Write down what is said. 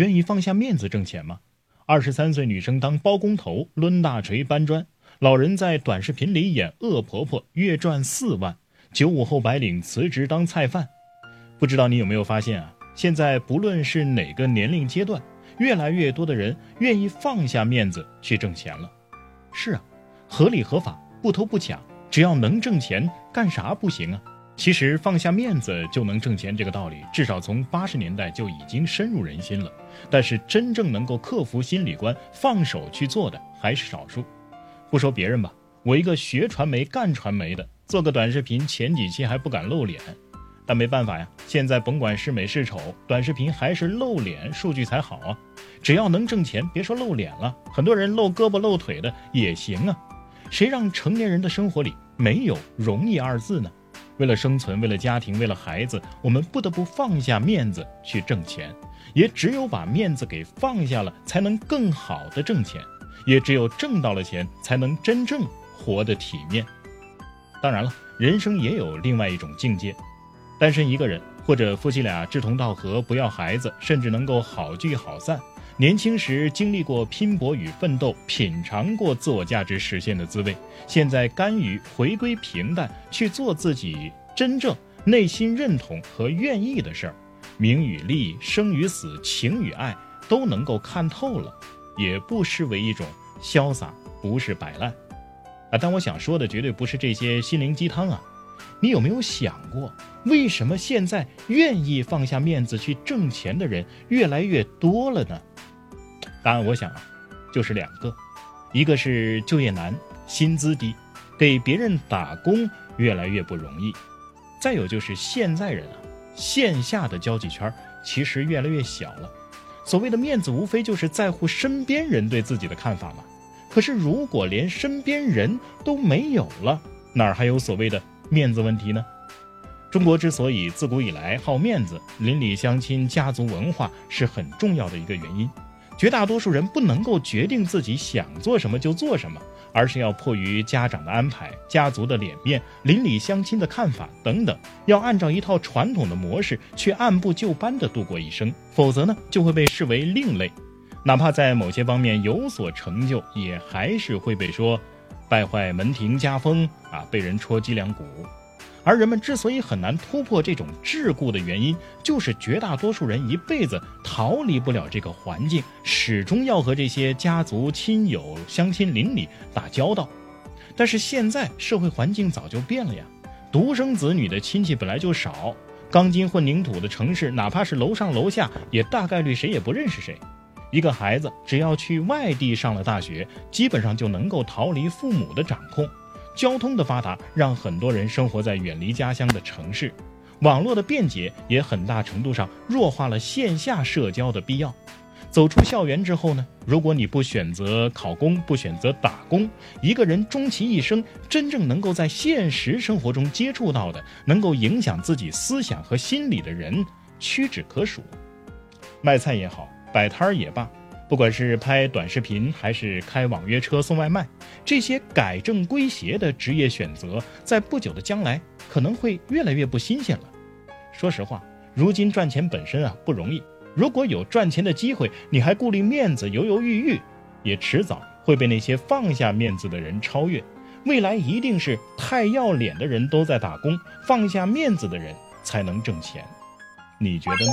愿意放下面子挣钱吗？二十三岁女生当包工头，抡大锤搬砖；老人在短视频里演恶婆婆，月赚四万；九五后白领辞职当菜贩。不知道你有没有发现啊？现在不论是哪个年龄阶段，越来越多的人愿意放下面子去挣钱了。是啊，合理合法，不偷不抢，只要能挣钱，干啥不行啊？其实放下面子就能挣钱这个道理，至少从八十年代就已经深入人心了。但是真正能够克服心理关、放手去做的还是少数。不说别人吧，我一个学传媒、干传媒的，做个短视频，前几期还不敢露脸，但没办法呀。现在甭管是美是丑，短视频还是露脸数据才好啊。只要能挣钱，别说露脸了，很多人露胳膊露腿的也行啊。谁让成年人的生活里没有容易二字呢？为了生存，为了家庭，为了孩子，我们不得不放下面子去挣钱。也只有把面子给放下了，才能更好的挣钱。也只有挣到了钱，才能真正活得体面。当然了，人生也有另外一种境界：单身一个人，或者夫妻俩志同道合，不要孩子，甚至能够好聚好散。年轻时经历过拼搏与奋斗，品尝过自我价值实现的滋味，现在甘于回归平淡，去做自己真正内心认同和愿意的事儿，名与利、生与死、情与爱都能够看透了，也不失为一种潇洒，不是摆烂。啊，但我想说的绝对不是这些心灵鸡汤啊！你有没有想过，为什么现在愿意放下面子去挣钱的人越来越多了呢？答案我想啊，就是两个，一个是就业难，薪资低，给别人打工越来越不容易；再有就是现在人啊，线下的交际圈其实越来越小了。所谓的面子，无非就是在乎身边人对自己的看法嘛。可是如果连身边人都没有了，哪儿还有所谓的面子问题呢？中国之所以自古以来好面子，邻里相亲、家族文化是很重要的一个原因。绝大多数人不能够决定自己想做什么就做什么，而是要迫于家长的安排、家族的脸面、邻里乡亲的看法等等，要按照一套传统的模式去按部就班地度过一生，否则呢，就会被视为另类，哪怕在某些方面有所成就，也还是会被说败坏门庭家风啊，被人戳脊梁骨。而人们之所以很难突破这种桎梏的原因，就是绝大多数人一辈子逃离不了这个环境，始终要和这些家族、亲友、乡亲邻里打交道。但是现在社会环境早就变了呀，独生子女的亲戚本来就少，钢筋混凝土的城市，哪怕是楼上楼下，也大概率谁也不认识谁。一个孩子只要去外地上了大学，基本上就能够逃离父母的掌控。交通的发达让很多人生活在远离家乡的城市，网络的便捷也很大程度上弱化了线下社交的必要。走出校园之后呢，如果你不选择考公，不选择打工，一个人终其一生真正能够在现实生活中接触到的，能够影响自己思想和心理的人屈指可数。卖菜也好，摆摊儿也罢。不管是拍短视频还是开网约车送外卖，这些改正归邪的职业选择，在不久的将来可能会越来越不新鲜了。说实话，如今赚钱本身啊不容易，如果有赚钱的机会，你还顾虑面子犹犹豫豫，也迟早会被那些放下面子的人超越。未来一定是太要脸的人都在打工，放下面子的人才能挣钱。你觉得呢？